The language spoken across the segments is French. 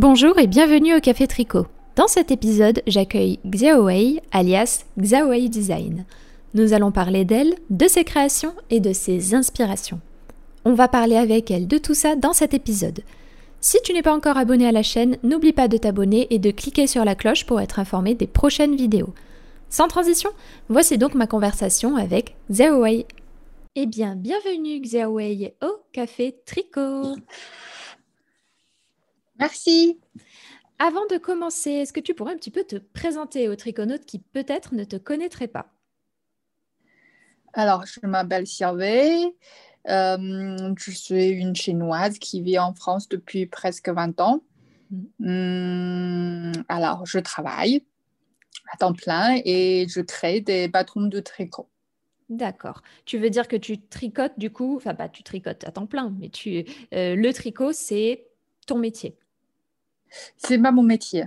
Bonjour et bienvenue au Café Tricot. Dans cet épisode, j'accueille Xiaowei, alias Xiaowei Design. Nous allons parler d'elle, de ses créations et de ses inspirations. On va parler avec elle de tout ça dans cet épisode. Si tu n'es pas encore abonné à la chaîne, n'oublie pas de t'abonner et de cliquer sur la cloche pour être informé des prochaines vidéos. Sans transition, voici donc ma conversation avec Xiaowei. Eh bien, bienvenue Xiaowei au Café Tricot. Merci. Avant de commencer, est-ce que tu pourrais un petit peu te présenter aux triconautes qui peut-être ne te connaîtraient pas? Alors, je m'appelle Xiaowei. Euh, je suis une chinoise qui vit en France depuis presque 20 ans. Hum, alors, je travaille à temps plein et je crée des patrons de tricot. D'accord. Tu veux dire que tu tricotes du coup, enfin pas tu tricotes à temps plein, mais tu, euh, le tricot, c'est ton métier? C'est pas mon métier.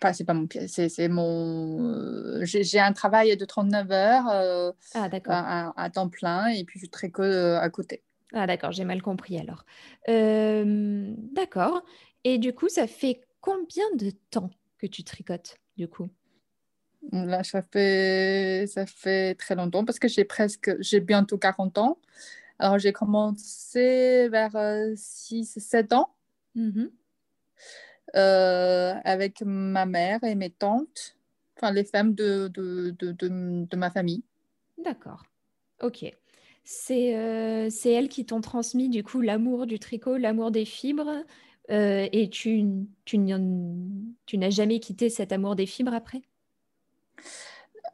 Enfin, c'est pas mon c'est, c'est mon. euh, j'ai, un travail de 39 heures euh, Ah d'accord. à, à- temps plein et puis je tricote euh, à côté. Ah d'accord, j'ai mal compris alors. Euh, d'accord. Et du coup, ça fait combien de temps que tu tricotes du coup? Là, ça fait, ça fait très longtemps parce que j'ai presque, j'ai bientôt 40 ans. Alors, j'ai commencé vers 6-7 ans Mhm. Euh, avec ma mère et mes tantes, enfin les femmes de, de, de, de, de ma famille. D'accord. Ok. C'est euh, elles qui t'ont transmis du coup l'amour du tricot, l'amour des fibres, euh, et tu, tu, tu n'as jamais quitté cet amour des fibres après?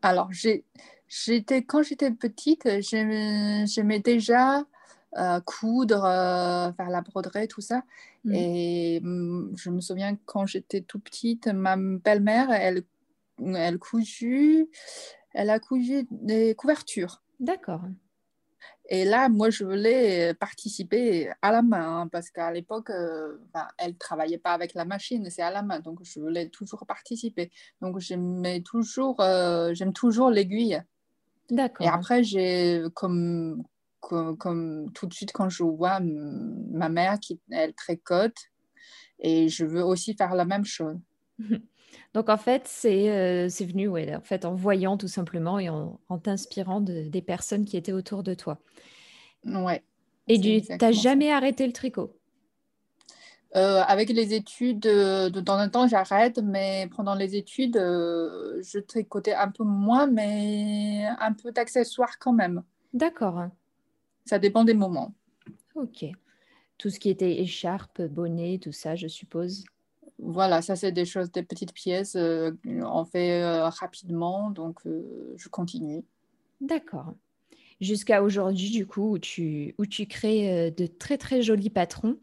Alors, j'étais, quand j'étais petite, j'aimais déjà euh, coudre, euh, faire la broderie, tout ça. Mhm. Et hum, je me souviens quand j'étais tout petite, ma belle-mère, elle, elle cousu, elle a cousu des couvertures. D'accord. Et là, moi, je voulais participer à la main, hein, parce qu'à l'époque, euh, ben, elle travaillait pas avec la machine, c'est à la main. Donc, je voulais toujours participer. Donc, j'aimais toujours, euh, j'aime toujours l'aiguille. Et D'accord. après, j'ai comme, comme, comme tout de suite, quand je vois ma mère qui elle tricote, et je veux aussi faire la même chose. Donc en fait, c'est euh, venu ouais, en fait, en voyant tout simplement et en, en t'inspirant de- des personnes qui étaient autour de toi. Ouais, Et tu ça. jamais arrêté le tricot? Euh, avec les études, euh, de temps en temps, j'arrête, mais pendant les études, euh, je tricotais un peu moins, mais un peu d'accessoires quand même. D'accord. Ça dépend des moments. Ok. Tout ce qui était écharpe, bonnet, tout ça, je suppose. Voilà, ça, c'est des choses, des petites pièces, euh, on fait euh, rapidement, donc euh, je continue. D'accord. Jusqu'à aujourd'hui, du coup, où tu, où tu crées de très très jolis patrons.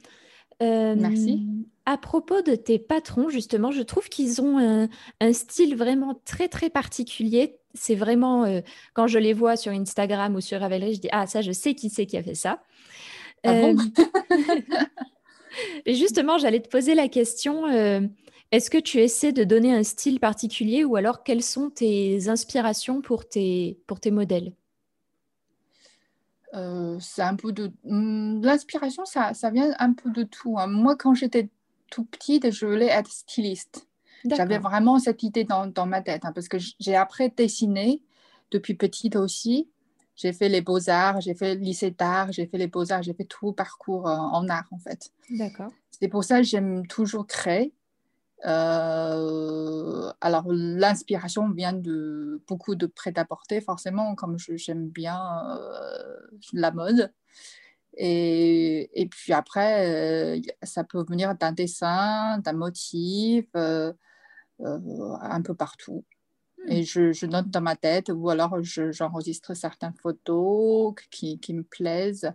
Euh, Merci. à propos de tes patrons, justement, je trouve qu'ils ont un, un style vraiment très très particulier. C'est vraiment, euh, quand je les vois sur Instagram ou sur Ravelry, je dis, ah ça, je sais qui c'est qui a fait ça. Ah bon? Euh, et justement, j'allais te poser la question, euh, est-ce que tu essaies de donner un style particulier ou alors quelles sont tes inspirations pour tes, pour tes modèles? Euh, c'est un peu de... Hum, L'inspiration, ça, ça vient un peu de tout. hein. Moi, quand j'étais tout petite, je voulais être styliste. J'avais vraiment cette idée dans, dans ma tête, hein, parce que j'ai après dessiné depuis petite aussi. J'ai fait les beaux-arts, j'ai fait le lycée d'art, j'ai fait les beaux-arts, j'ai fait tout le parcours euh, en art, en fait. D'accord. C'est pour ça que j'aime toujours créer. Euh, alors, l'inspiration vient de beaucoup de prêt-à-porter, forcément, comme j'aime bien euh, la mode. Et, et puis après, ça peut venir d'un dessin, d'un motif, un peu partout. Et je, je note dans ma tête ou alors je- j'enregistre certaines photos qui, qui me plaisent.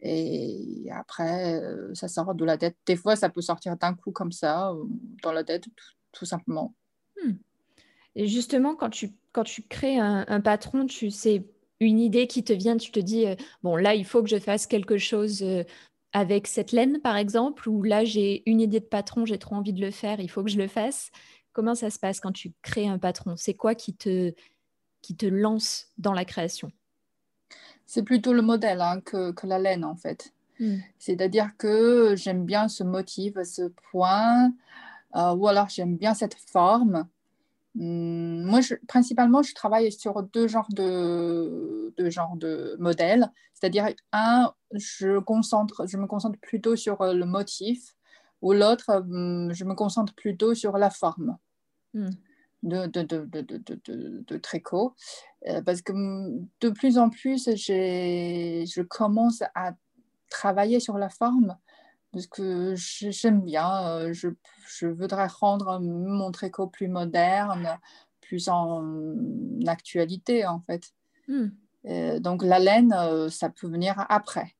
Et après, euh, ça sort de la tête. Des fois, ça peut sortir d'un coup comme ça, euh, dans la tête, tout, tout simplement. Et justement, quand tu, quand tu crées un, un patron, tu sais, une idée qui te vient, tu te dis, euh, bon, là, il faut que je fasse quelque chose euh, avec cette laine, par exemple, ou là, j'ai une idée de patron, j'ai trop envie de le faire, il faut que je le fasse. Comment ça se passe quand tu crées un patron? C'est quoi qui te, qui te lance dans la création? C'est plutôt le modèle hein, que, que la laine, en fait. Hmm. C'est-à-dire que j'aime bien ce motif, ce point, euh, ou alors j'aime bien cette forme. Hmm, moi, je, principalement, je travaille sur deux genres de, deux genres de modèles. C'est-à-dire, un, je, concentre, je me concentre plutôt sur euh, le motif, ou l'autre, hmm, je me concentre plutôt sur la forme. De, de, de, de, de, tricot. Euh, parce que de plus en plus, je commence à travailler sur la forme parce que j'aime bien, euh, je, je, voudrais rendre mon tricot plus moderne, plus en actualité en fait. Hmm. Euh, donc la laine, ça peut venir après.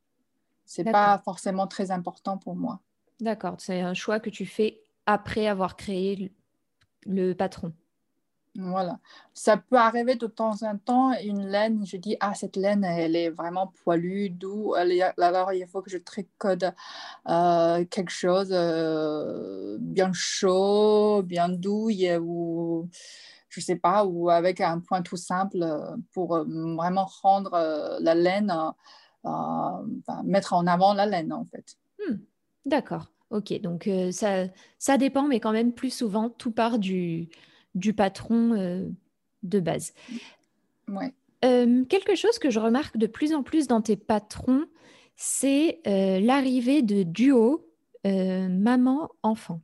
C'est pas forcément très important pour moi. D'accord, c'est un choix que tu fais après avoir créé le patron. Voilà. Ça peut arriver de temps en temps, une laine, je dis, ah, cette laine, elle est vraiment poilue, doux. Alors, il faut que je tricote euh, quelque chose euh, bien chaud, bien doux, ou je sais pas, ou avec un point tout simple pour euh, vraiment rendre la laine, mettre en avant la laine, en fait. Hmm. D'accord. Ok, donc ça, ça dépend, mais quand même plus souvent, tout part du, du patron euh, de base. Ouais. Euh, quelque chose que je remarque de plus en plus dans tes patrons, c'est euh, l'arrivée de duo maman-enfant.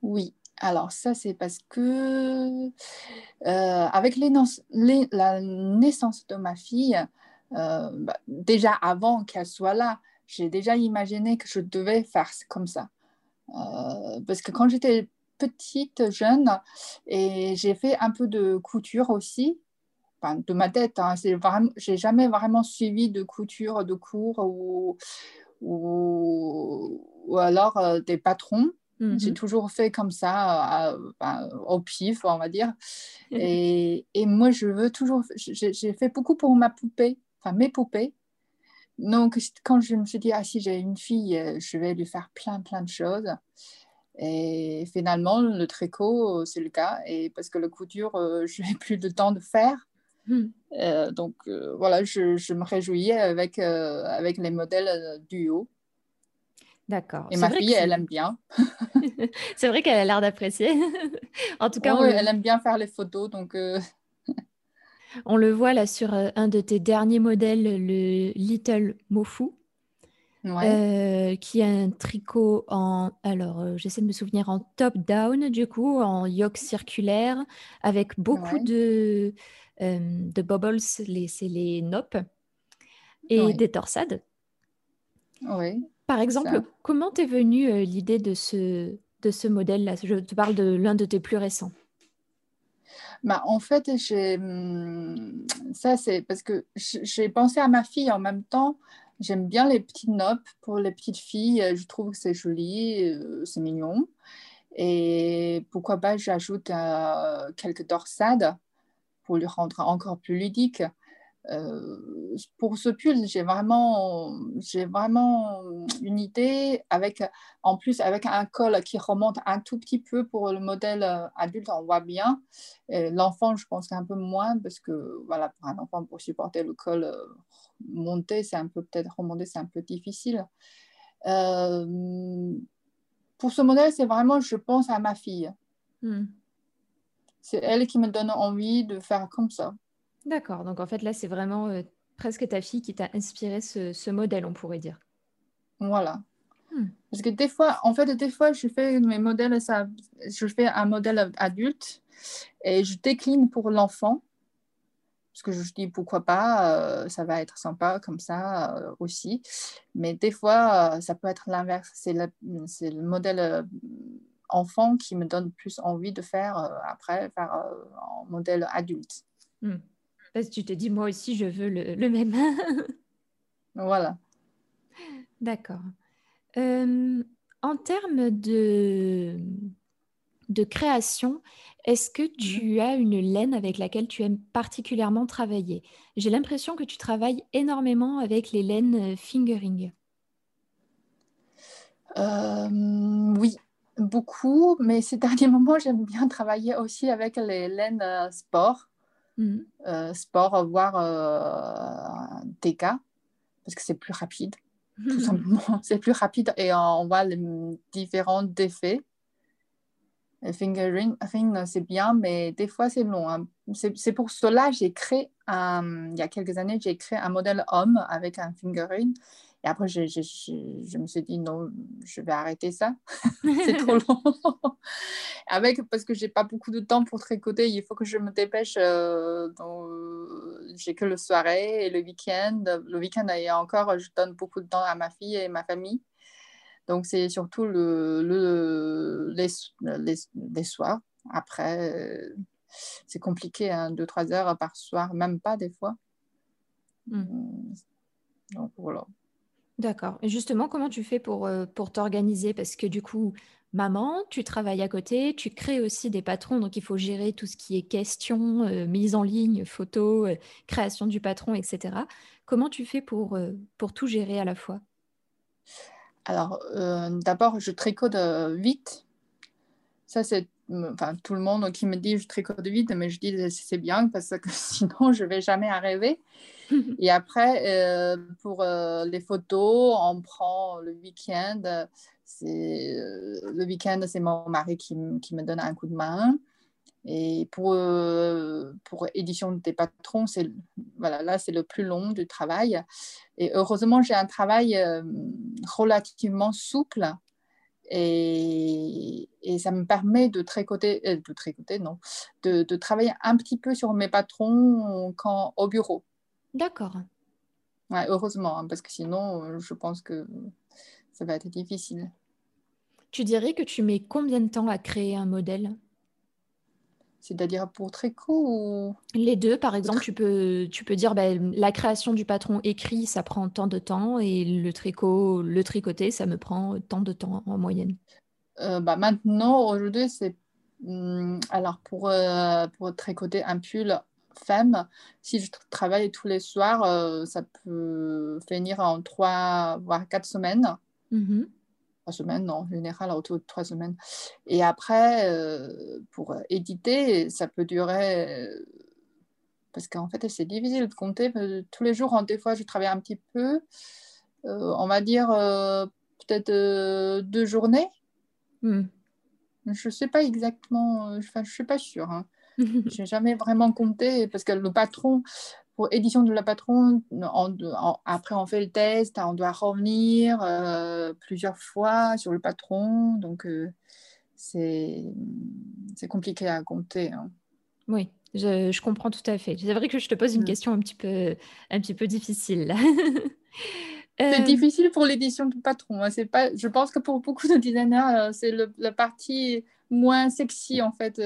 Oui, alors ça c'est parce que avec la naissance de ma fille, bah, déjà avant qu'elle soit là, j'ai déjà imaginé que je devais faire comme ça. parce que quand j'étais petite, jeune, et j'ai fait un peu de couture aussi, de ma tête. Hein. J'ai jamais vraiment suivi de couture, de cours ou, ou, alors euh, des patrons. Mhm. J'ai toujours fait comme ça, au pif, on va dire. Et, et, moi, je veux toujours. J'ai fait beaucoup pour ma poupée, enfin mes poupées. Donc, quand je me suis dit, ah, si j'ai une fille, euh, je vais lui faire plein, plein de choses. Et finalement, le tricot, c'est le cas. Et parce que la couture, euh, je n'ai plus de temps de faire. Hmm. Euh, donc euh, voilà, je, je, me réjouis avec, avec les modèles du haut. D'accord. Et ma fille, elle aime bien. c'est vrai qu'elle a l'air d'apprécier. en tout cas, elle aime bien faire les photos. Donc, on le voit là sur un de tes derniers modèles, le Little Mofu. Euh, qui a un tricot en, alors euh, j'essaie de me souvenir, en top-down du coup, en yoke circulaire, avec beaucoup de, euh, de bubbles, c'est les noppes, et des torsades. Oui. Par exemple, comment t'es venue l'idée de ce, de ce modèle-là? Je te parle de l'un de tes plus récents. Bah, en fait, hmm, ça c'est parce que j'ai pensé à ma fille en même temps J'aime bien les petites noppes pour les petites filles. Je trouve que c'est joli, euh, c'est mignon. Et pourquoi pas, j'ajoute euh, quelques dorsades pour lui rendre encore plus ludique. Euh, pour ce pull, j'ai vraiment, j'ai vraiment une idée avec, en plus avec un col qui remonte un tout petit peu pour le modèle adulte, on voit bien. L'enfant, je pense un peu moins parce que voilà, pour un enfant pour supporter le col monter, c'est un peu peut-être remonter, c'est un peu difficile. Euh, pour ce modèle, c'est vraiment, je pense à ma fille. Hmm. C'est elle qui me donne envie de faire comme ça. D'accord. Donc en fait, là, c'est vraiment euh, presque ta fille qui t'a inspiré ce, modèle, on pourrait dire. Voilà. Hmm. Parce que des fois, en fait, des fois, je fais mes modèles, ça, je fais un modèle adulte et je décline pour l'enfant parce que je dis pourquoi pas, euh, ça va être sympa comme ça euh, aussi. Mais des fois, ça peut être l'inverse. C'est le, le, modèle enfant qui me donne plus envie de faire après, faire en modèle adulte. Hmm. Parce que tu te dis, moi aussi, je veux le, le même. voilà. D'accord. en termes de, de création, est-ce que tu as une laine avec laquelle tu aimes particulièrement travailler? J'ai l'impression que tu travailles énormément avec les laines euh, fingering. oui, beaucoup, mais ces derniers moments, j'aime bien travailler aussi avec les laines euh, sport, mmh. euh, sport, voire TK, parce que c'est plus rapide. Tout simplement, c'est plus rapide et on voit les différents effets. Le fingering, c'est bien, mais des fois c'est long. Hein. C'est pour cela que j'ai créé, il y a quelques années, j'ai créé un modèle homme avec un fingering et après, je, je, je, me suis dit, non, je vais arrêter ça. c'est trop long. Avec, parce que j'ai pas beaucoup de temps pour tricoter, il faut que je me dépêche. Euh, j'ai que le soirée et le week-end. Le week-end, et encore, je donne beaucoup de temps à ma fille et ma famille. Donc, c'est surtout le, le, les, les, les soirs. Après, c'est compliqué, hein, 2-3 heures par soir, même pas des fois. Hmm. Donc, voilà. D'accord. Et justement, comment tu fais pour, euh, pour t'organiser? Parce que du coup, maman, tu travailles à côté, tu crées aussi des patrons, donc il faut gérer tout ce qui est question, euh, mise en ligne, photo, euh, création du patron, etc. Comment tu fais pour, pour tout gérer à la fois? Alors, d'abord, je tricote vite. Ça, c'est enfin, tout le monde qui me dit je tricote vite, mais je dis c'est bien parce que sinon je vais jamais arriver. Et après, euh, pour euh, les photos, on prend le week-end. C'est, euh, le week-end, c'est mon mari qui, qui, me donne un coup de main. Et pour, pour édition des patrons, c'est, voilà, là, c'est le plus long du travail. Et heureusement, j'ai un travail relativement souple et, et, ça me permet de tricoter, euh, de tricoter non, de, de, travailler un petit peu sur mes patrons quand, au bureau. D'accord. Ouais, heureusement, hein, parce que sinon, euh, je pense que ça va être difficile. Tu dirais que tu mets combien de temps à créer un modèle? C'est-à-dire pour tricot ou... Les deux, par exemple, tu peux, tu peux dire ben, la création du patron écrit, ça prend tant de temps et le tricot, le tricoté, ça me prend tant de temps en moyenne. Euh, bah maintenant, aujourd'hui, c'est... Hmm, alors, pour, euh, pour tricoter un pull femme, si je travaille tous les soirs, euh, ça peut finir en trois, voire quatre semaines. Mmh semaines, non, en général, autour de trois semaines. Et après, euh, pour éditer, ça peut durer, euh, parce qu'en fait, c'est difficile de compter. Tous les jours, des fois, je travaille un petit peu, euh, on va dire peut-être deux journées. Hmm. Je ne sais pas exactement, enfin, je ne suis pas sûre. Hein. je n'ai jamais vraiment compté parce que le patron, pour édition de la patronne, après on fait le test, on doit revenir euh, plusieurs fois sur le patron, donc euh, c'est compliqué à compter. Hein. Oui, je, je, comprends tout à fait. C'est vrai que je te pose une mm. question un petit peu, un petit peu difficile. C'est euh, difficile pour l'édition du patron. Hein. C'est pas, je pense que pour beaucoup de designers, c'est la partie moins sexy en fait.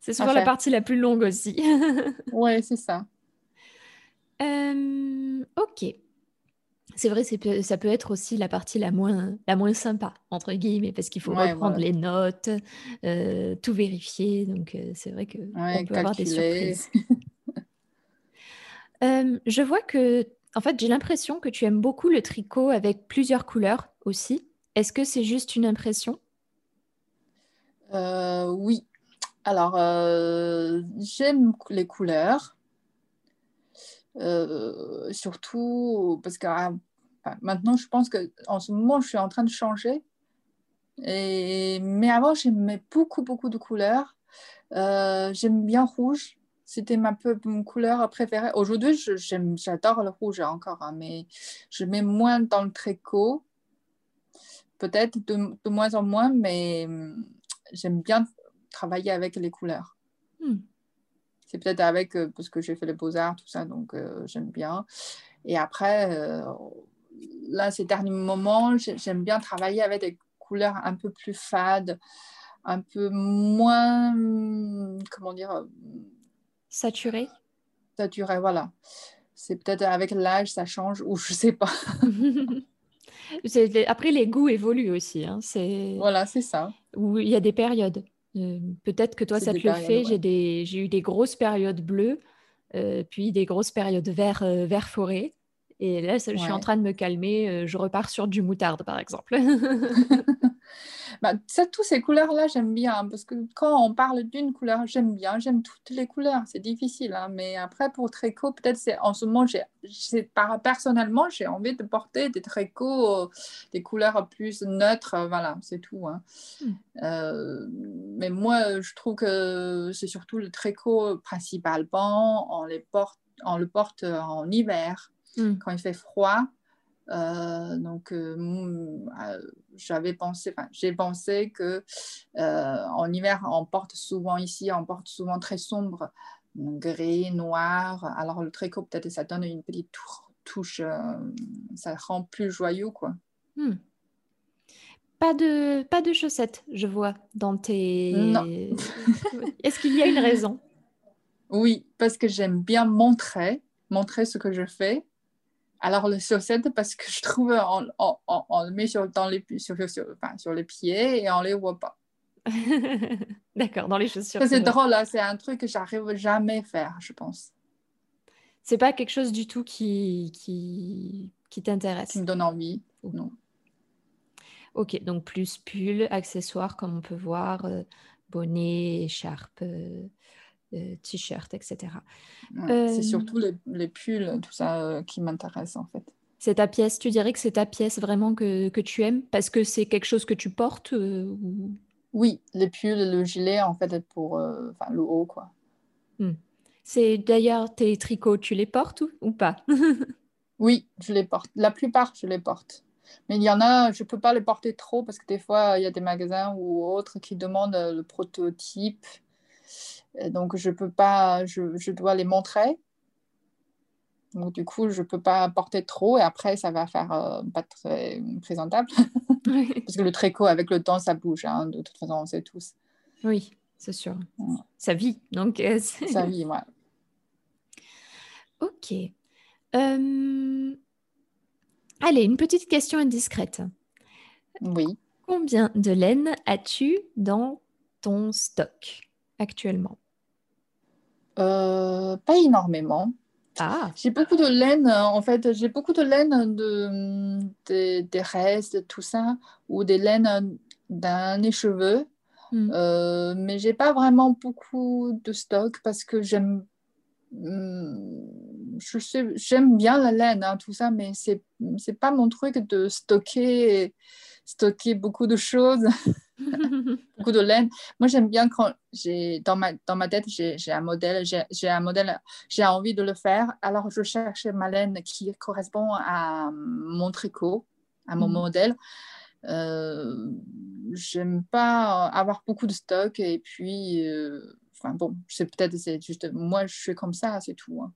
C'est souvent la partie la plus longue aussi. ouais, c'est ça. Euh, ok. C'est vrai, ça peut être aussi la partie la moins, la moins sympa, entre guillemets, parce qu'il faut reprendre les notes, euh, tout vérifier. Donc, euh, c'est vrai qu'on peut avoir des surprises. je vois que, en fait, j'ai l'impression que tu aimes beaucoup le tricot avec plusieurs couleurs aussi. Est-ce que c'est juste une impression? Oui, alors, euh, j'aime les couleurs, euh, surtout parce que ah, maintenant, je pense qu'en ce moment, je suis en train de changer. Et, mais avant, j'aimais beaucoup, beaucoup de couleurs. Euh, j'aime bien rouge. C'était ma couleur préférée. Aujourd'hui, j'adore le rouge encore, hein, mais je mets moins dans le tricot. Peut-être de, de, moins en moins, mais hum, j'aime bien travailler avec les couleurs. Hmm. C'est peut-être avec, euh, parce que j'ai fait les beaux-arts, tout ça, donc euh, j'aime bien. Et après, euh, là, ces derniers moments, j'aime bien travailler avec des couleurs un peu plus fades, un peu moins, comment dire Saturées Saturées, voilà. C'est peut-être avec l'âge, ça change, ou je sais pas. Après, les goûts évoluent aussi. Hein. Voilà, c'est ça. Où il y a des périodes. Peut-être que toi, ça te le fait. J'ai eu des grosses périodes bleues, puis des grosses périodes vert, vert forêt. Et là, je suis en train de me calmer. je repars sur du moutarde, par exemple. Bah, ça, toutes ces couleurs-là, j'aime bien. Parce que quand on parle d'une couleur, j'aime bien. J'aime toutes les couleurs. C'est difficile. Hein, mais après, pour tricot, peut-être c'est en ce moment, j'ai, personnellement, j'ai envie de porter des tricots, euh, des couleurs plus neutres. Euh, voilà, c'est tout. Hein. Hmm. Euh, mais moi, je trouve que c'est surtout le tricot principalement. On, les porte, on le porte en hiver, hmm. quand il fait froid. Euh, donc, euh, euh, j'avais pensé, j'ai pensé que en hiver, on porte souvent ici, on porte souvent très sombre, gris, noir. Alors, le tricot, peut-être, ça donne une petite touche, ça rend plus joyeux, quoi. Hmm. Pas de, pas de chaussettes, je vois, dans tes... Non. Est-ce qu'il y a une raison? Oui, parce que j'aime bien montrer, montrer ce que je fais. Alors, les chaussettes, parce que je trouve, on, le met sur, dans les, sur, sur, les pieds et on ne les voit pas. D'accord, dans les chaussures. C'est drôle, hein, c'est un truc que j'arrive jamais à faire, je pense. C'est pas quelque chose du tout qui, qui, qui t'intéresse? Qui me donne envie, non. Ok, donc plus pull, accessoires, comme on peut voir, euh, bonnet, écharpe, euh, euh, t-shirt, etc. c'est euh, surtout les, les, pulls, tout ça euh, qui m'intéresse en fait. C'est ta pièce, tu dirais que c'est ta pièce vraiment que, que tu aimes parce que c'est quelque chose que tu portes ou... Oui, les pulls, le gilet en fait pour le haut quoi. Hmm. C'est d'ailleurs tes tricots, tu les portes ou, ou pas? Oui, je les porte. La plupart, je les porte. Mais il y en a, je ne peux pas les porter trop parce que des fois, il y a des magasins ou autres qui demandent le prototype donc, je peux pas, je, je, dois les montrer. Donc, du coup, je ne peux pas porter trop et après, ça va faire euh, pas très présentable. Parce que le tricot, avec le temps, ça bouge. Hein, de toute façon, on sait tous. Oui, c'est sûr. Ça vit. Donc, euh, ça vit, ouais. Ok. Euh, allez, une petite question indiscrète. Oui. Combien de laine as-tu dans ton stock? Actuellement euh, Pas énormément. Ah. J'ai beaucoup de laine, en fait, j'ai beaucoup de laine de, des restes, tout ça, ou des laines d'un cheveux. Hmm. Euh, mais j'ai pas vraiment beaucoup de stock parce que j'aime hmm, je sais, j'aime bien la laine, hein, tout ça, mais c'est c'est pas mon truc de stocker stocker beaucoup de choses. beaucoup de laine. Moi, j'aime bien quand j'ai dans ma, dans ma tête, j'ai un modèle, j'ai un modèle, j'ai envie de le faire. Alors, je cherche ma laine qui correspond à mon tricot, à mon mhm. modèle. Euh, j'aime pas avoir beaucoup de stock et puis, euh, enfin bon, c'est peut-être c'est juste moi, je suis comme ça, c'est tout. Hein.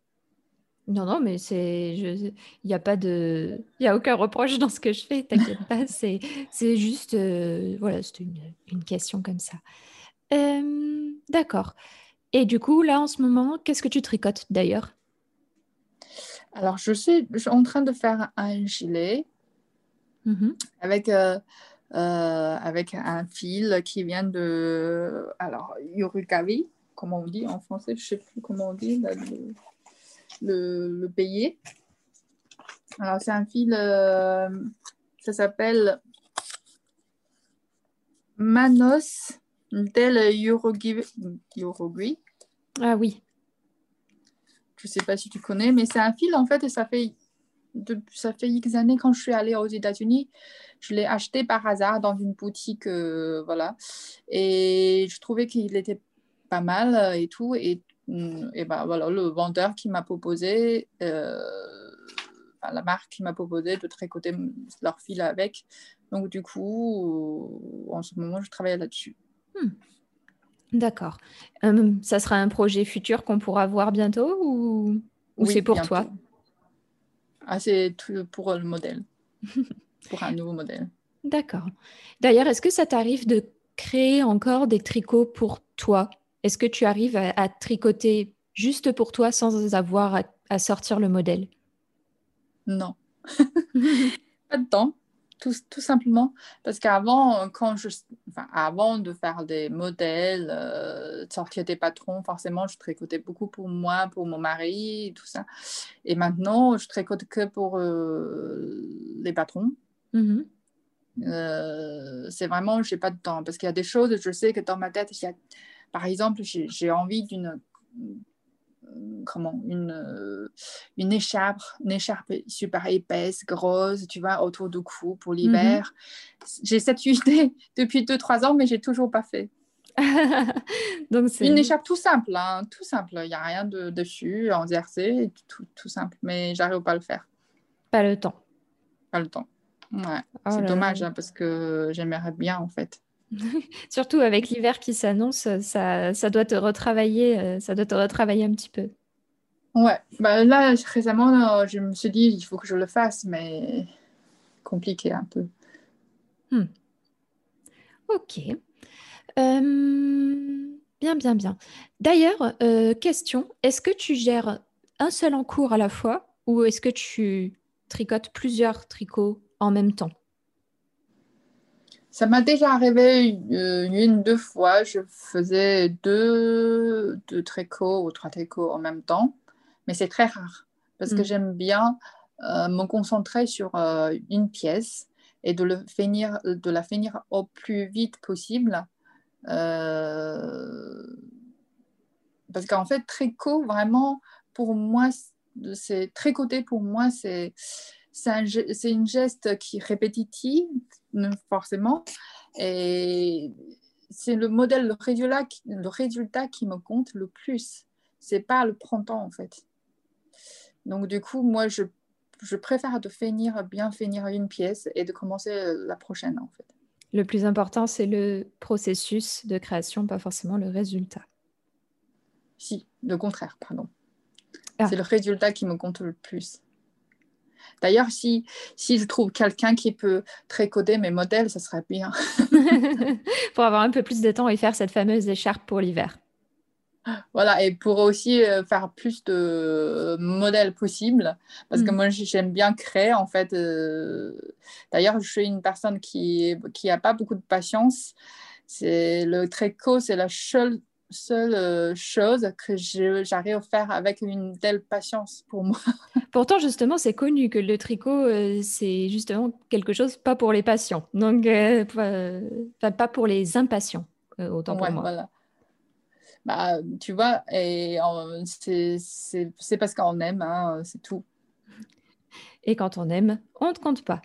Non, non, mais c'est, il n'y a pas de, il y a aucun reproche dans ce que je fais, t'inquiète pas, c'est, c'est juste, euh, voilà, c'est une, une, question comme ça. Euh, d'accord. Et du coup, là, en ce moment, qu'est-ce que tu tricotes d'ailleurs? Alors, je suis, je suis en train de faire un gilet mmh avec, euh, avec un fil qui vient de, alors, Yurukawi, comment on dit en français, je ne sais plus comment on dit. Là, le, payer. Alors, c'est un fil, euh, ça s'appelle Manos del Uruguay. Ah oui. Je ne sais pas si tu connais, mais c'est un fil en fait et ça fait, de, ça fait X années quand je suis allée aux États-Unis. Je l'ai acheté par hasard dans une boutique, euh, voilà. Et je trouvais qu'il était pas mal euh, et tout. Et et ben voilà, le vendeur qui m'a proposé, euh, la marque qui m'a proposé de tricoter leur fil avec. Donc du coup, en ce moment, je travaille là-dessus. Hmm. D'accord. Euh, ça sera un projet futur qu'on pourra voir bientôt ou, ou c'est pour toi? Ah, C'est pour le modèle, pour un nouveau modèle. D'accord. D'ailleurs, est-ce que ça t'arrive de créer encore des tricots pour toi? Est-ce que tu arrives à, tricoter juste pour toi sans avoir à, sortir le modèle? Non. Pas de temps, tout, simplement. Parce qu'avant, quand je, avant de faire des modèles, euh, de sortir des patrons, forcément, je tricotais beaucoup pour moi, pour mon mari, tout ça. Et maintenant, je tricote que pour euh, les patrons. Mm-hmm. Euh, c'est vraiment, j'ai pas de temps parce qu'il y a des choses, je sais que dans ma tête, il y a, par exemple, j'ai envie d'une comment une, une écharpe, une écharpe super épaisse, grosse, tu vois, autour du cou pour l'hiver. Mhm. J'ai cette idée depuis 2-3 ans, mais j'ai toujours pas fait. Donc c'est une écharpe tout simple, hein, tout simple. Il n'y a rien de, dessus, en jersey, tout, tout simple, mais j'arrive pas à le faire. Pas le temps. Pas le temps. Ouais. Oh c'est dommage hein, parce que j'aimerais bien en fait. Surtout avec l'hiver qui s'annonce, ça, ça, doit te retravailler, euh, ça doit te retravailler un petit peu. Ouais, bah là récemment, je me suis dit il faut que je le fasse, mais compliqué un peu. Hmm. Ok. Euh, bien, bien, bien. D'ailleurs, euh, question, est-ce que tu gères un seul en cours à la fois ou est-ce que tu tricotes plusieurs tricots en même temps? Ça m'a déjà arrivé euh, une, deux fois. Je faisais deux, deux tricots ou trois tricots en même temps, mais c'est très rare parce que mm. j'aime bien euh, me concentrer sur euh, une pièce et de, le finir, de la finir au plus vite possible. parce qu'en fait, tricot, vraiment, pour moi, c'est tricoter pour moi, c'est c'est une geste qui est répétitive, forcément. Et c'est le modèle, le résultat, le résultat qui me compte le plus. C'est pas le printemps, en fait. Donc, du coup, moi, je, je préfère de finir, bien finir une pièce et de commencer la prochaine, en fait. Le plus important, c'est le processus de création, pas forcément le résultat. Si, le contraire, pardon. Ah. C'est le résultat qui me compte le plus. D'ailleurs, si, si je trouve quelqu'un qui peut tricoter mes modèles, ça serait bien. pour avoir un peu plus de temps et faire cette fameuse écharpe pour l'hiver. Voilà, et pour aussi euh, faire plus de modèles possibles, parce que mm. moi j'aime bien créer en fait. Euh, d'ailleurs, je suis une personne qui n'a pas beaucoup de patience. C'est le tricot, c'est la seule seule euh, chose que j'arrive à faire avec une telle patience pour moi. Pourtant, justement, c'est connu que le tricot, euh, c'est justement quelque chose pas pour les patients, donc euh, pas, pour les impatients, autant pour moi. Voilà. Bah, tu vois, et c'est parce qu'on aime, hein, c'est tout. Et quand on aime, on ne compte pas.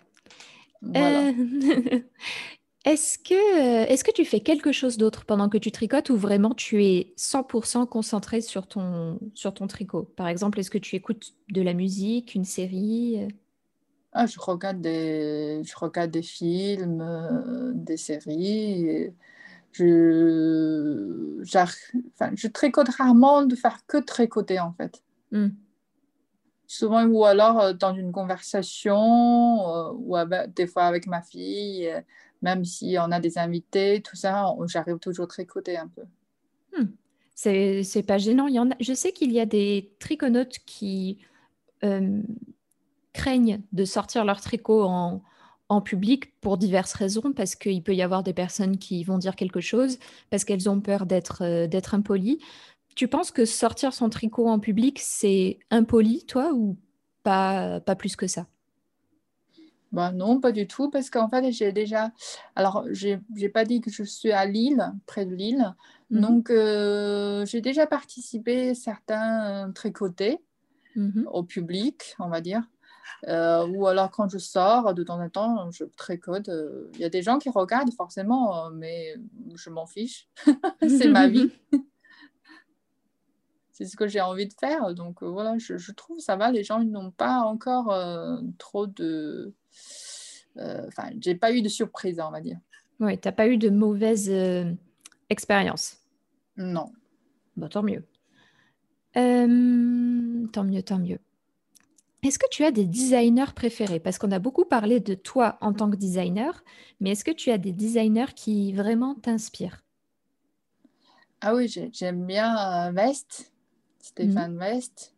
Voilà. Est-ce que, euh, est que tu fais quelque chose d'autre pendant que tu tricotes ou vraiment tu es 100% concentré sur ton, sur ton tricot? Par exemple, est-ce que tu écoutes de la musique, une série ah, je, regarde des, je regarde des films, euh, des séries. Je, enfin, je tricote rarement de faire que tricoter en fait. Mmh. Souvent, ou alors euh, dans une conversation, ou des fois avec ma fille même si on a des invités, tout ça, j'arrive toujours tricoter un peu. Hmm. C'est pas gênant. Je sais qu'il y a des triconautes qui euh, craignent de sortir leur tricot en, en public pour diverses raisons, parce qu'il peut y avoir des personnes qui vont dire quelque chose, parce qu'elles ont peur d'être euh, d'être impolies. Tu penses que sortir son tricot en public, c'est impoli, toi, ou pas, pas plus que ça? Bah non, pas du tout, parce qu'en fait, j'ai déjà. Alors, je n'ai pas dit que je suis à Lille, près de Lille. Mhm. Donc, euh, j'ai déjà participé à certains tricotés mhm. au public, on va dire. Euh, ou alors, quand je sors, de temps en temps, je tricote. Euh, il y a des gens qui regardent, forcément, mais je m'en fiche. C'est ma vie. C'est ce que j'ai envie de faire. Donc, voilà, je, je, trouve ça va. Les gens n'ont pas encore trop de euh, enfin, j'ai pas eu de surprise, on va dire. Oui, tu n'as pas eu de mauvaise euh, expérience? Non. Bon, tant mieux. Euh, tant mieux, tant mieux. Est-ce que tu as des designers préférés? Parce qu'on a beaucoup parlé de toi en tant que designer, mais est-ce que tu as des designers qui vraiment t'inspirent? Ah oui, j'aime bien West, Stéphane mmh. West,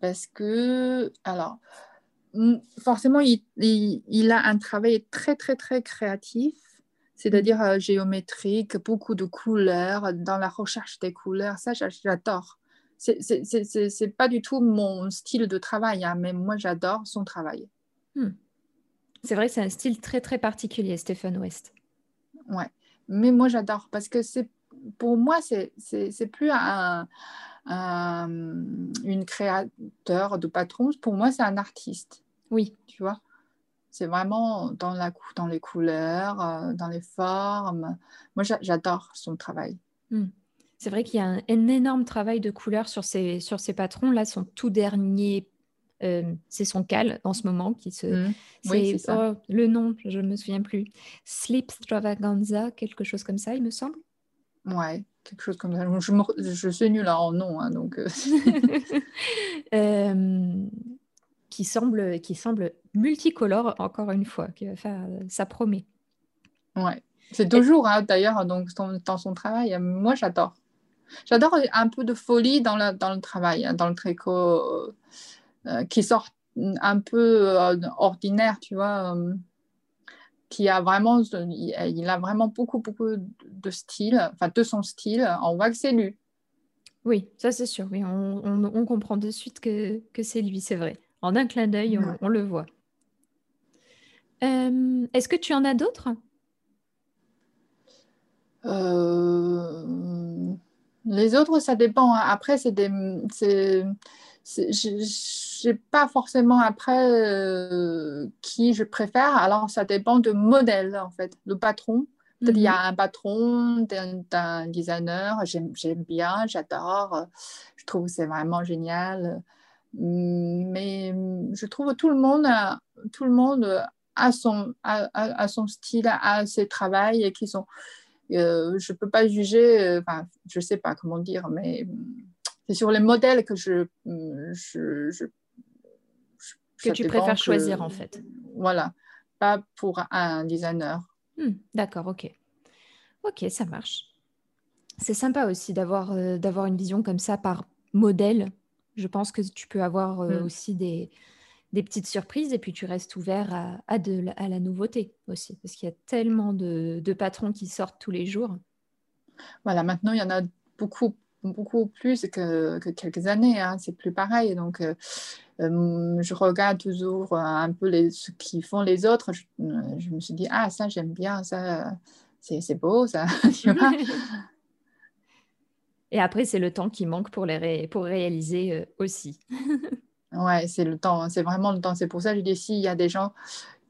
parce que, alors, forcément, il, a un travail très, très, très créatif, c'est-à-dire euh, géométrique, beaucoup de couleurs, dans la recherche des couleurs. Ça, j'adore. C'est pas du tout mon style de travail, hein, mais moi, j'adore son travail. Hmm. C'est vrai que c'est un style très très particulier, Stephen West. Ouais, mais moi j'adore parce que c'est pour moi c'est plus un, un, une créateur de patron, pour moi c'est un artiste. Oui. Tu vois? C'est vraiment dans, la, dans les couleurs, euh, dans les formes. Moi, j'adore son travail. Hmm. C'est vrai qu'il y a un, énorme travail de couleurs sur ces, sur ces patrons. Là, son tout dernier, euh, c'est son cal en ce moment qui se. Hmm. Oui, c'est oh, le nom, je ne me souviens plus. Sleep Stravaganza, quelque chose comme ça, il me semble. Ouais, quelque chose comme ça. Je, je suis nulle en nom, hein, donc. Euh. qui semble, qui semble multicolore, encore une fois. Qui va faire, ça promet. Ouais, c'est toujours, hein, d'ailleurs, donc, dans son travail. Moi, j'adore. J'adore un peu de folie dans, la, dans le travail, hein, dans le tricot, euh, euh, qui sort un peu euh, ordinaire, tu vois. qui a vraiment, il a vraiment beaucoup, beaucoup de style, enfin de son style, on voit que c'est lui. Oui, ça c'est sûr, oui, on, on, on, comprend de suite que, que c'est lui, c'est vrai. En un clin d'œil, on, le voit. Euh, est-ce que tu en as d'autres? Euh, Les autres, ça dépend. Hein. Après, c'est des. Je n'ai pas forcément après euh, qui je préfère. Alors, ça dépend de modèle, en fait, le patron. Peut-être il y a mhm. un patron d'un designer, j'aime bien, j'adore, je trouve que c'est vraiment génial. Mais je trouve tout le monde, tout le monde a son, a, son style, a ses travails et qui sont. Euh, je ne peux pas juger, euh, enfin, je ne sais pas comment dire, mais c'est sur les modèles que je. je, que tu préfères choisir en fait. Voilà, pas pour un designer. Hmm, d'accord, ok. Ok, ça marche. C'est sympa aussi d'avoir euh, d'avoir une vision comme ça par modèle je pense que tu peux avoir euh, mmh. aussi des, des, petites surprises et puis tu restes ouvert à, à, de, à la nouveauté aussi, parce qu'il y a tellement de, de, patrons qui sortent tous les jours. Voilà, maintenant il y en a beaucoup, beaucoup plus que, que quelques années, hein, c'est plus pareil. Donc euh, euh, je regarde toujours un peu les, ce qu'ils font les autres. Je, je, me suis dit, ah, ça j'aime bien, ça c'est beau, ça. et après, c'est le temps qui manque pour, les pour réaliser euh, aussi. ouais, c'est le temps, hein. c'est vraiment le temps. C'est pour ça que je dis, s'il y a des gens,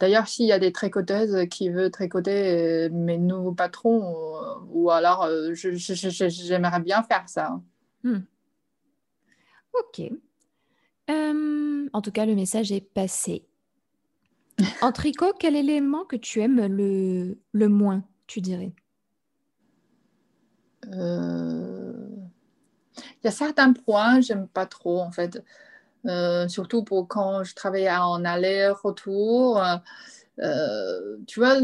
d'ailleurs, s'il y a des tricoteuses qui veulent tricoter euh, mes nouveaux patrons, euh, ou alors j'aimerais bien faire ça. Hmm. Ok. en tout cas, le message est passé. En tricot, quel élément que tu aimes le, le moins, tu dirais? Y a certains points, j'aime pas trop en fait. Euh, surtout pour quand je travaillais en aller-retour. Euh, tu vois,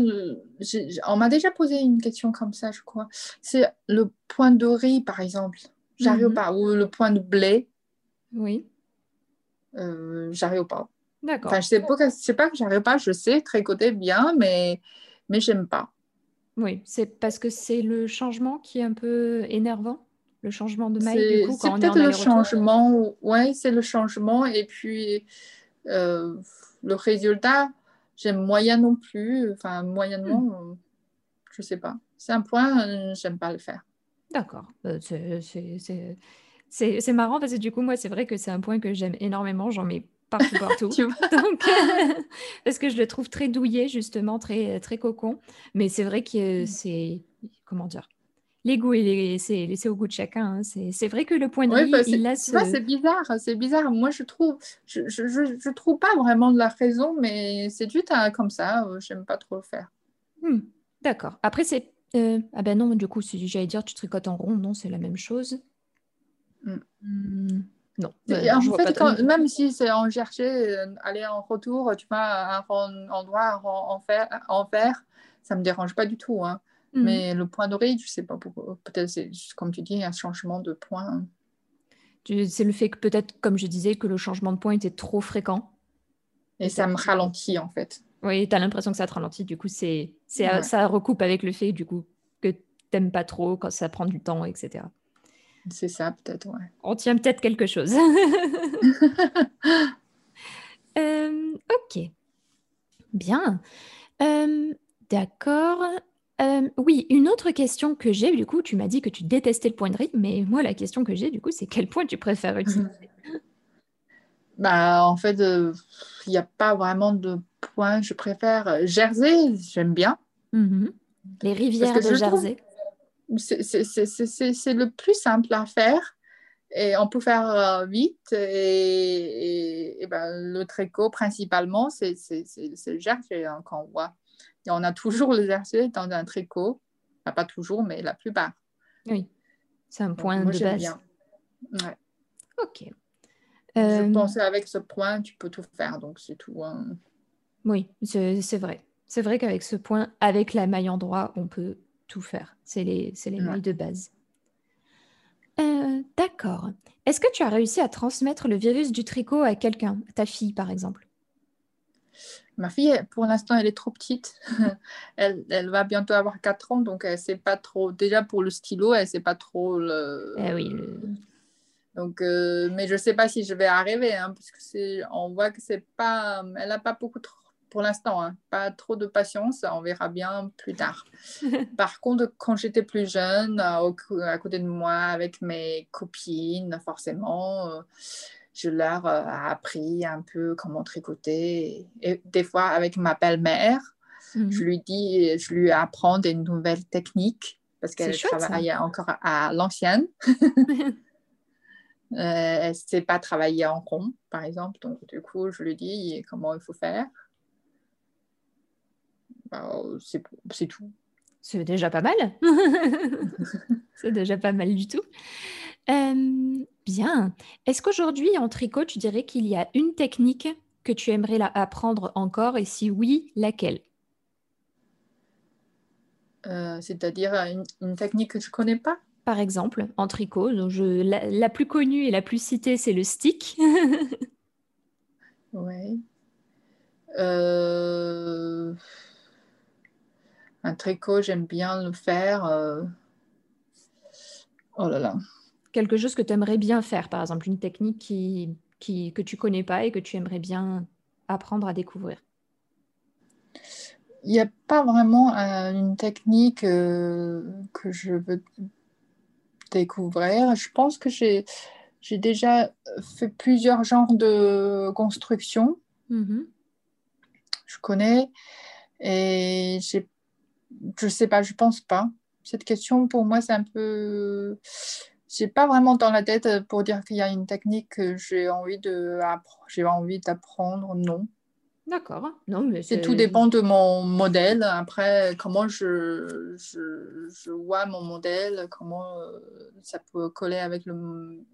on m'a déjà posé une question comme ça, je crois. C'est le point de riz, par exemple. J'arrive mhm. pas. Ou le point de blé. Oui. Euh, j'arrive pas. D'accord. Enfin, je sais pas, sais pas que j'arrive pas. Je sais tricoter bien, mais mais j'aime pas. Oui, c'est parce que c'est le changement qui est un peu énervant le changement de maille C'est peut-être le changement, ouais, c'est le changement. Et puis euh, le résultat, j'aime moyen non plus, enfin moyennement, hmm. je sais pas. C'est un point, euh, j'aime pas le faire. D'accord. Euh, c'est marrant parce que du coup, moi, c'est vrai que c'est un point que j'aime énormément. J'en mets partout, partout. Donc, parce que je le trouve très douillet, justement, très, très cocon. Mais c'est vrai que hmm. c'est, comment dire, les goûts, c'est au goût de chacun. Hein. C'est vrai que le point de vue, bah, il a ce... C'est bizarre, c'est bizarre. Moi, je trouve, je, je, je, trouve pas vraiment de la raison, mais c'est juste comme ça. Euh, j'aime pas trop le faire. Hmm, d'accord. Après, c'est... Euh, ah ben non, du coup, si j'allais dire tu tricotes en rond, non, c'est la même chose. Hmm. Hmm, non. en fait, même si c'est en chercher, euh, aller en retour, tu vois, un endroit en, fer, en fer, ça me dérange pas du tout. Hein. Mais le point d'oreille, je ne sais pas pourquoi. Peut-être, c'est comme tu dis, un changement de point. C'est le fait que peut-être, comme je disais, que le changement de point était trop fréquent. Et ça me ralentit, en fait. Oui, tu as l'impression que ça te ralentit. Du coup, c'est, ça recoupe avec le fait du coup, que tu n'aimes pas trop quand ça prend du temps, etc. C'est ça, peut-être, ouais. On tient peut-être quelque chose. euh, ok. Bien. Euh, d'accord. Euh, oui, une autre question que j'ai, du coup, tu m'as dit que tu détestais le point de rythme, mais moi, la question que j'ai, du coup, c'est quel point tu préfères utiliser? Bah, en fait, il n'y a pas vraiment de point. Je préfère Jersey, j'aime bien. Mhm. Les rivières de Jersey. C'est le plus simple à faire et on peut faire euh, vite. Et, ben, le tricot, principalement, c'est le jersey hein, qu'on voit. Et on a toujours le jersey dans un tricot. pas toujours, mais la plupart. Oui, c'est un point de base. Bien. Ouais. Ok. Je euh, pensais avec ce point, tu peux tout faire, donc c'est tout. Hein. Oui, c'est vrai. C'est vrai qu'avec ce point, avec la maille en droit, on peut tout faire. C'est les, les mailles de base. Euh, d'accord. Est-ce que tu as réussi à transmettre le virus du tricot à quelqu'un, ta fille par exemple? Ma fille, pour l'instant, elle est trop petite. elle, elle, va bientôt avoir 4 ans, donc elle sait pas trop. Déjà pour le stylo, elle sait pas trop le. Eh oui. Donc, euh, mais je sais pas si je vais arriver, hein, parce que c'est, on voit que c'est pas, elle n'a pas beaucoup trop pour l'instant, hein. pas trop de patience, on verra bien plus tard. Par contre, quand j'étais plus jeune, à côté de moi, avec mes copines, forcément, euh, je leur euh, ai appris un peu comment tricoter. Et des fois, avec ma belle-mère, je mhm. lui dis, je lui apprends des nouvelles techniques parce qu'elle travaille encore à l'ancienne. elle ne sait pas travailler en rond, par exemple. Donc, du coup, je lui dis comment il faut faire? Bah, c'est tout. C'est déjà pas mal. c'est déjà pas mal du tout. Euh, bien. Est-ce qu'aujourd'hui, en tricot, tu dirais qu'il y a une technique que tu aimerais apprendre encore et si oui, laquelle? Euh, C'est-à-dire une, technique que je ne connais pas? Par exemple, en tricot, donc je, la, plus connue et la plus citée, c'est le stick. oui. Euh un tricot, j'aime bien le faire. Euh, oh là là. Quelque chose que tu aimerais bien faire, par exemple, une technique qui, qui, que tu connais pas et que tu aimerais bien apprendre à découvrir? Il n'y a pas vraiment euh, une technique euh, que je veux découvrir. Je pense que j'ai, j'ai déjà fait plusieurs genres de construction. Mm-hmm. Je connais et j'ai je sais pas, je pense pas. Cette question, pour moi, c'est un peu. J'ai pas vraiment dans la tête pour dire qu'il y a une technique que j'ai envie de j'ai envie d'apprendre. Non. D'accord. Non, mais c'est tout dépend de mon modèle. Après, comment je, je, je vois mon modèle, comment euh, ça peut coller avec le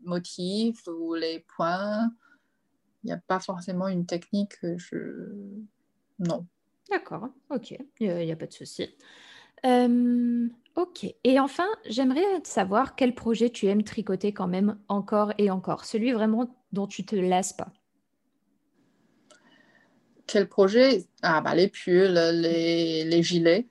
motif ou les points. Il n'y a pas forcément une technique que je. Non. D'accord, ok, il n'y a, pas de souci. Euh, ok, et enfin, j'aimerais savoir quel projet tu aimes tricoter quand même encore et encore, celui vraiment dont tu te lasses pas. Quel projet? Ah, bah les pulls, les, les gilets.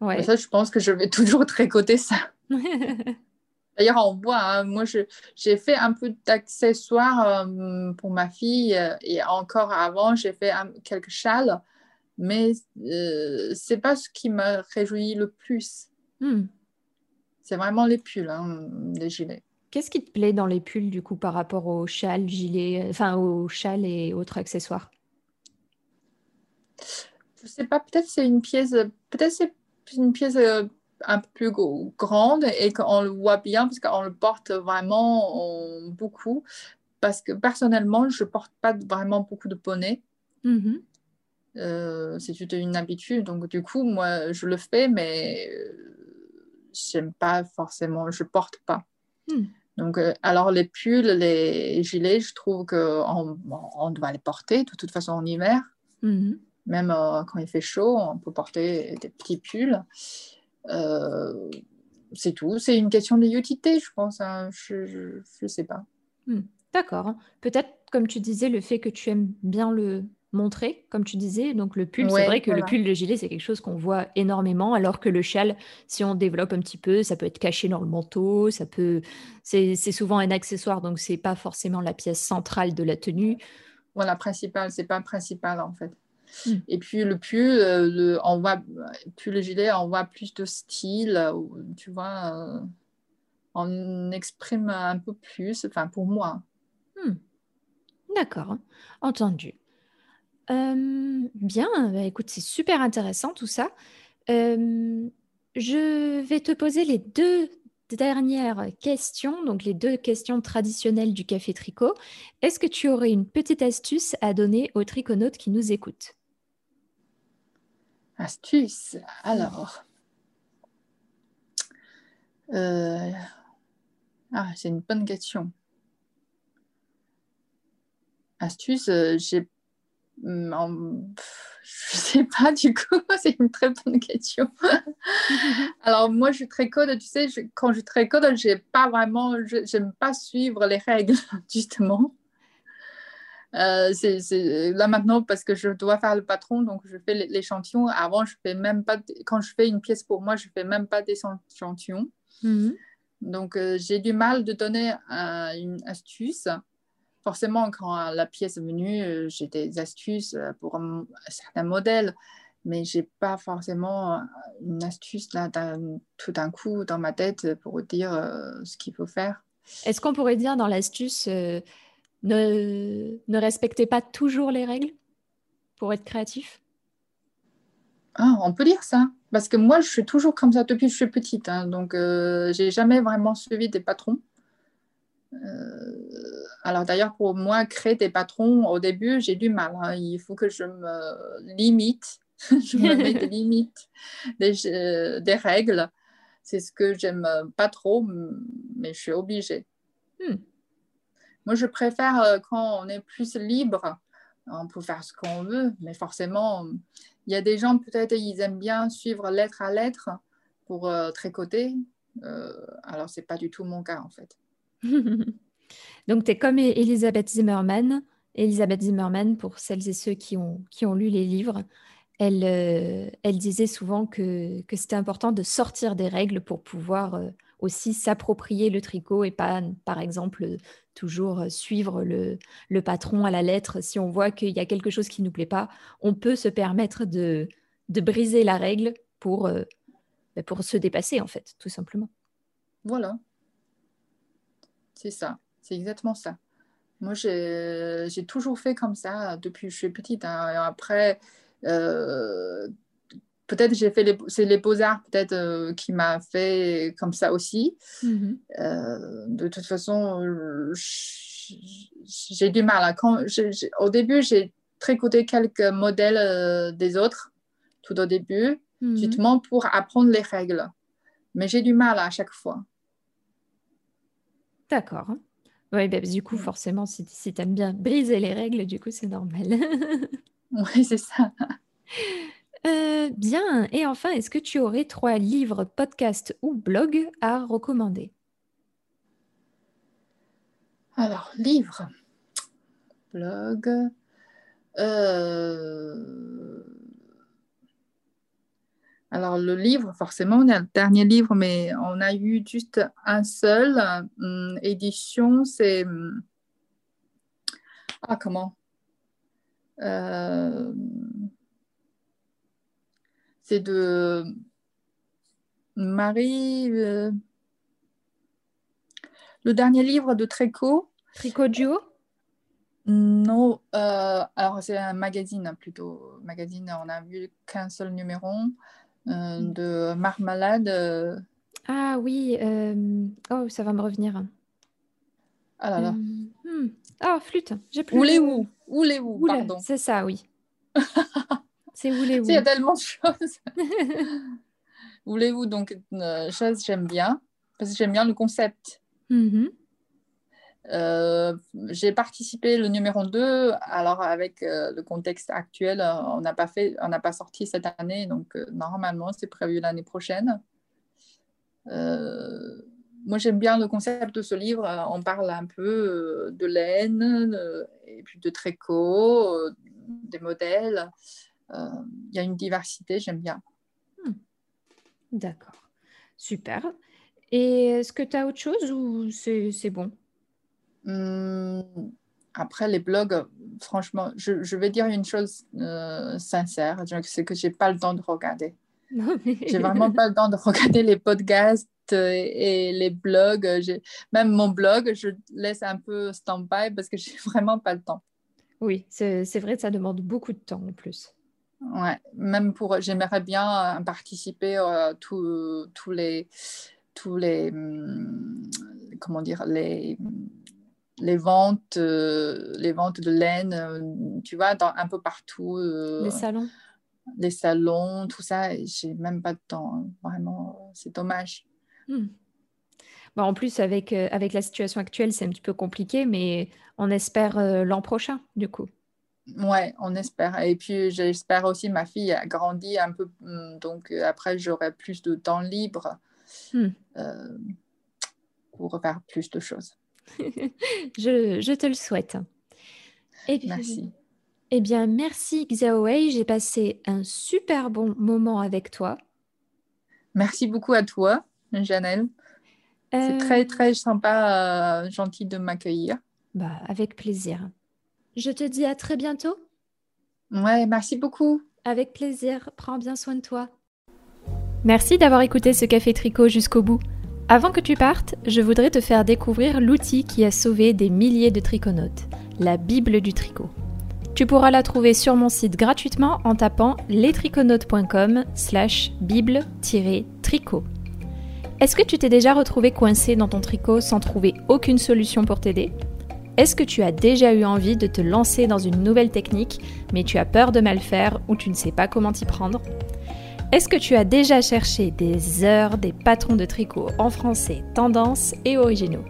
Ouais. ça, je pense que je vais toujours tricoter ça. D'ailleurs, on voit, hein, moi, j'ai fait un peu d'accessoires euh, pour ma fille euh, et encore avant, j'ai fait quelques châles mais euh, c'est pas ce qui m'a réjoui le plus. Hmm. C'est vraiment les pulls, hein, les gilets. Qu'est-ce qui te plaît dans les pulls du coup par rapport aux châles, gilets, enfin aux châles et autres accessoires? Je sais pas, peut-être c'est une pièce, peut-être c'est une pièce euh, un peu plus grande et qu'on le voit bien parce qu'on le porte vraiment beaucoup. Parce que personnellement, je porte pas vraiment beaucoup de bonnets. Mm-hmm. Euh, c'est une habitude. Donc, du coup, moi, je le fais, mais euh, j'aime pas forcément, je porte pas. Hmm. Donc, euh, alors les pulls, les gilets, je trouve qu'on on doit les porter de toute façon en hiver. Hmm. Même quand il fait chaud, on peut porter des petits pulls. c'est tout. C'est une question d'utilité, je pense. Hein. Je ne sais pas. Hmm. D'accord. Peut-être, comme tu disais, le fait que tu aimes bien le, montrer, comme tu disais. Donc le pull, c'est vrai que le pull, le gilet, c'est quelque chose qu'on voit énormément, alors que le châle, si on développe un petit peu, ça peut être caché dans le manteau, ça peut, c'est souvent un accessoire, donc c'est pas forcément la pièce centrale de la tenue. Voilà, principale, c'est pas principal en fait. Mm. Et puis le pull, le, on voit, plus le gilet, on voit plus de style, tu vois, on exprime un peu plus, enfin pour moi. Hmm. D'accord, entendu. Bien, bah, écoute, c'est super intéressant tout ça. je vais te poser les deux dernières questions, donc les deux questions traditionnelles du café tricot. Est-ce que tu aurais une petite astuce à donner aux triconautes qui nous écoutent? Astuce, alors. Euh, ah, c'est une bonne question. Astuce, euh, j'ai. Hmm, je sais pas du coup, c'est une très bonne question. Alors moi, je tricode, tu sais, quand je tricode, j'ai pas vraiment, j'aime pas suivre les règles justement. Euh, là maintenant parce que je dois faire le patron, donc je fais l'échantillon. Avant, je fais même pas, quand je fais une pièce pour moi, je fais même pas d'échantillon. Mhm. Donc, euh, j'ai du mal de donner euh, une astuce. Forcément, quand la pièce est venue, euh, j'ai des astuces pour certains modèles, mais je n'ai pas forcément une astuce là, tout d'un coup dans ma tête pour dire ce qu'il faut faire. Est-ce qu'on pourrait dire dans l'astuce, ne, ne respectez pas toujours les règles pour être créatif? Ah, On peut dire ça. Parce que moi, je suis toujours comme ça depuis que je suis petite. Hein, donc, euh, j'ai jamais vraiment suivi des patrons. Euh, alors, d'ailleurs, pour moi, créer des patrons, au début, j'ai du mal. Hein. Il faut que je me limite. je me mets des limites, des, euh, des règles. C'est ce que j'aime pas trop, mais je suis obligée. Hmm. Moi, je préfère euh, quand on est plus libre. On peut faire ce qu'on veut, mais forcément, il y a des gens, peut-être, ils aiment bien suivre lettre à lettre pour euh, tricoter. Euh, alors, ce n'est pas du tout mon cas, en fait. Donc, tu es comme Elisabeth Zimmerman. Elisabeth Zimmerman, pour celles et ceux qui ont, qui ont lu les livres, elle, euh, elle disait souvent que, que c'était important de sortir des règles pour pouvoir aussi s'approprier le tricot et pas, par exemple, toujours euh, suivre le, patron à la lettre. Si on voit qu'il y a quelque chose qui ne nous plaît pas, on peut se permettre de, briser la règle pour, euh, bah, pour se dépasser, en fait, tout simplement. Voilà. C'est ça. C'est exactement ça. Moi, j'ai toujours fait comme ça depuis que je suis petite. Hein. Après, euh, peut-être j'ai fait les, c'est les beaux-arts peut-être euh, qui m'a fait comme ça aussi. Mhm. Euh, de toute façon, j'ai du mal. Hein. Quand au début, j'ai tricoté quelques modèles des autres, tout au début, justement pour apprendre les règles. Mais j'ai du mal à chaque fois. D'accord. Oui, bah, du coup, forcément, si, si tu aimes bien briser les règles, du coup, c'est normal. oui, c'est ça. Euh, bien. Et enfin, est-ce que tu aurais trois livres, podcasts ou blogs à recommander? Alors, livres, blog. Euh, alors, le livre, forcément, on a le dernier livre, mais on a eu juste un seul hum, édition. C'est. Hum, ah, comment euh, c'est de Marie. Euh, le dernier livre de Tricot. Tricot Duo Non, euh, alors c'est un magazine plutôt. Magazine, on a vu qu'un seul numéro. De Marmalade. Ah oui, oh, ça va me revenir. Ah là là. Hmm. Oh, flûte, j'ai plus. Oulez-vous, oulez-vous, pardon. C'est ça, oui. C'est voulez-vous. Il y a tellement de choses. voulez-vous donc euh, chose j'aime bien parce que j'aime bien le concept. Mm-hmm. Euh, j'ai participé le numéro 2, alors avec euh, le contexte actuel, on n'a pas fait, on pas sorti cette année, donc normalement c'est prévu l'année prochaine. moi j'aime bien le concept de ce livre. On parle un peu de laine et puis de tricot, des modèles. Euh, il y a une diversité, j'aime bien. Hmm. D'accord, super. Et est-ce que tu as autre chose ou c'est bon? Hmm, après, les blogs, franchement, je, vais dire une chose euh, sincère, c'est que j'ai pas le temps de regarder. j'ai vraiment pas le temps de regarder les podcasts et les blogs. Même mon blog, je laisse un peu stand-by parce que j'ai vraiment pas le temps. Oui, c'est vrai, ça demande beaucoup de temps en plus. Ouais, même pour, j'aimerais bien euh, participer à euh, tous les, tous les, hum, comment dire, les, les ventes, euh, les ventes de laine, tu vois, dans, un peu partout. les salons. Les salons, tout ça, j'ai même pas de temps. Hein. Vraiment, c'est dommage. Hmm. Bah, en plus, avec, avec la situation actuelle, c'est un petit peu compliqué, mais on espère l'an prochain, du coup. Ouais, on espère. Et puis, j'espère aussi, ma fille a grandi un peu, hmm, donc euh, après, j'aurai plus de temps libre hmm. euh, pour faire plus de choses. je, te le souhaite. Et merci. Eh bien, merci Xiaowei. J'ai passé un super bon moment avec toi. Merci beaucoup à toi, Janelle. C'est très, euh, très sympa, gentil de m'accueillir. Bah, avec plaisir. Je te dis à très bientôt. Ouais, merci beaucoup. Avec plaisir. Prends bien soin de toi. Merci d'avoir écouté ce café tricot jusqu'au bout. Avant que tu partes, je voudrais te faire découvrir l'outil qui a sauvé des milliers de triconautes, la Bible du tricot. Tu pourras la trouver sur mon site gratuitement en tapant lestriconautes.com slash bible-tricot. Est-ce que tu t'es déjà retrouvé coincé dans ton tricot sans trouver aucune solution pour t'aider? Est-ce que tu as déjà eu envie de te lancer dans une nouvelle technique, mais tu as peur de mal faire ou tu ne sais pas comment t'y prendre? Est-ce que tu as déjà cherché des heures des patrons de tricot en français, tendance et originaux?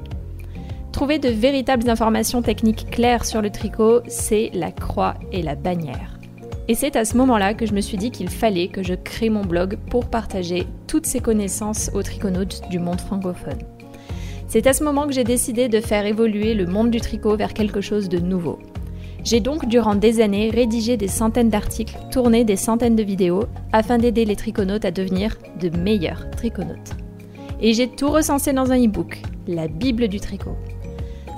Trouver de véritables informations techniques claires sur le tricot, c'est la croix et la bannière. Et c'est à ce moment-là que je me suis dit qu'il fallait que je crée mon blog pour partager toutes ces connaissances aux triconautes du monde francophone. C'est à ce moment que j'ai décidé de faire évoluer le monde du tricot vers quelque chose de nouveau. J'ai donc durant des années rédigé des centaines d'articles, tourné des centaines de vidéos afin d'aider les triconautes à devenir de meilleurs triconautes. Et j'ai tout recensé dans un e-book, la Bible du tricot.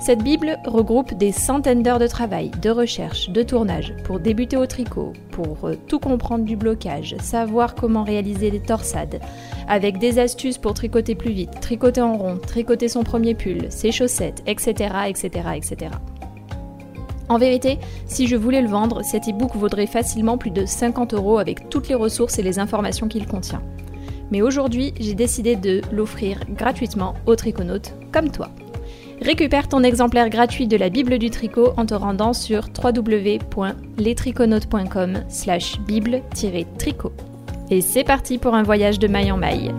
Cette Bible regroupe des centaines d'heures de travail, de recherche, de tournage pour débuter au tricot, pour euh, tout comprendre du blocage, savoir comment réaliser des torsades, avec des astuces pour tricoter plus vite, tricoter en rond, tricoter son premier pull, ses chaussettes, etc. etc., etc. En vérité, si je voulais le vendre, cet e-book vaudrait facilement plus de 50 euros avec toutes les ressources et les informations qu'il contient. Mais aujourd'hui, j'ai décidé de l'offrir gratuitement aux triconautes comme toi. Récupère ton exemplaire gratuit de la Bible du tricot en te rendant sur www.lestriconautes.com slash bible-tricot. Et c'est parti pour un voyage de maille en maille.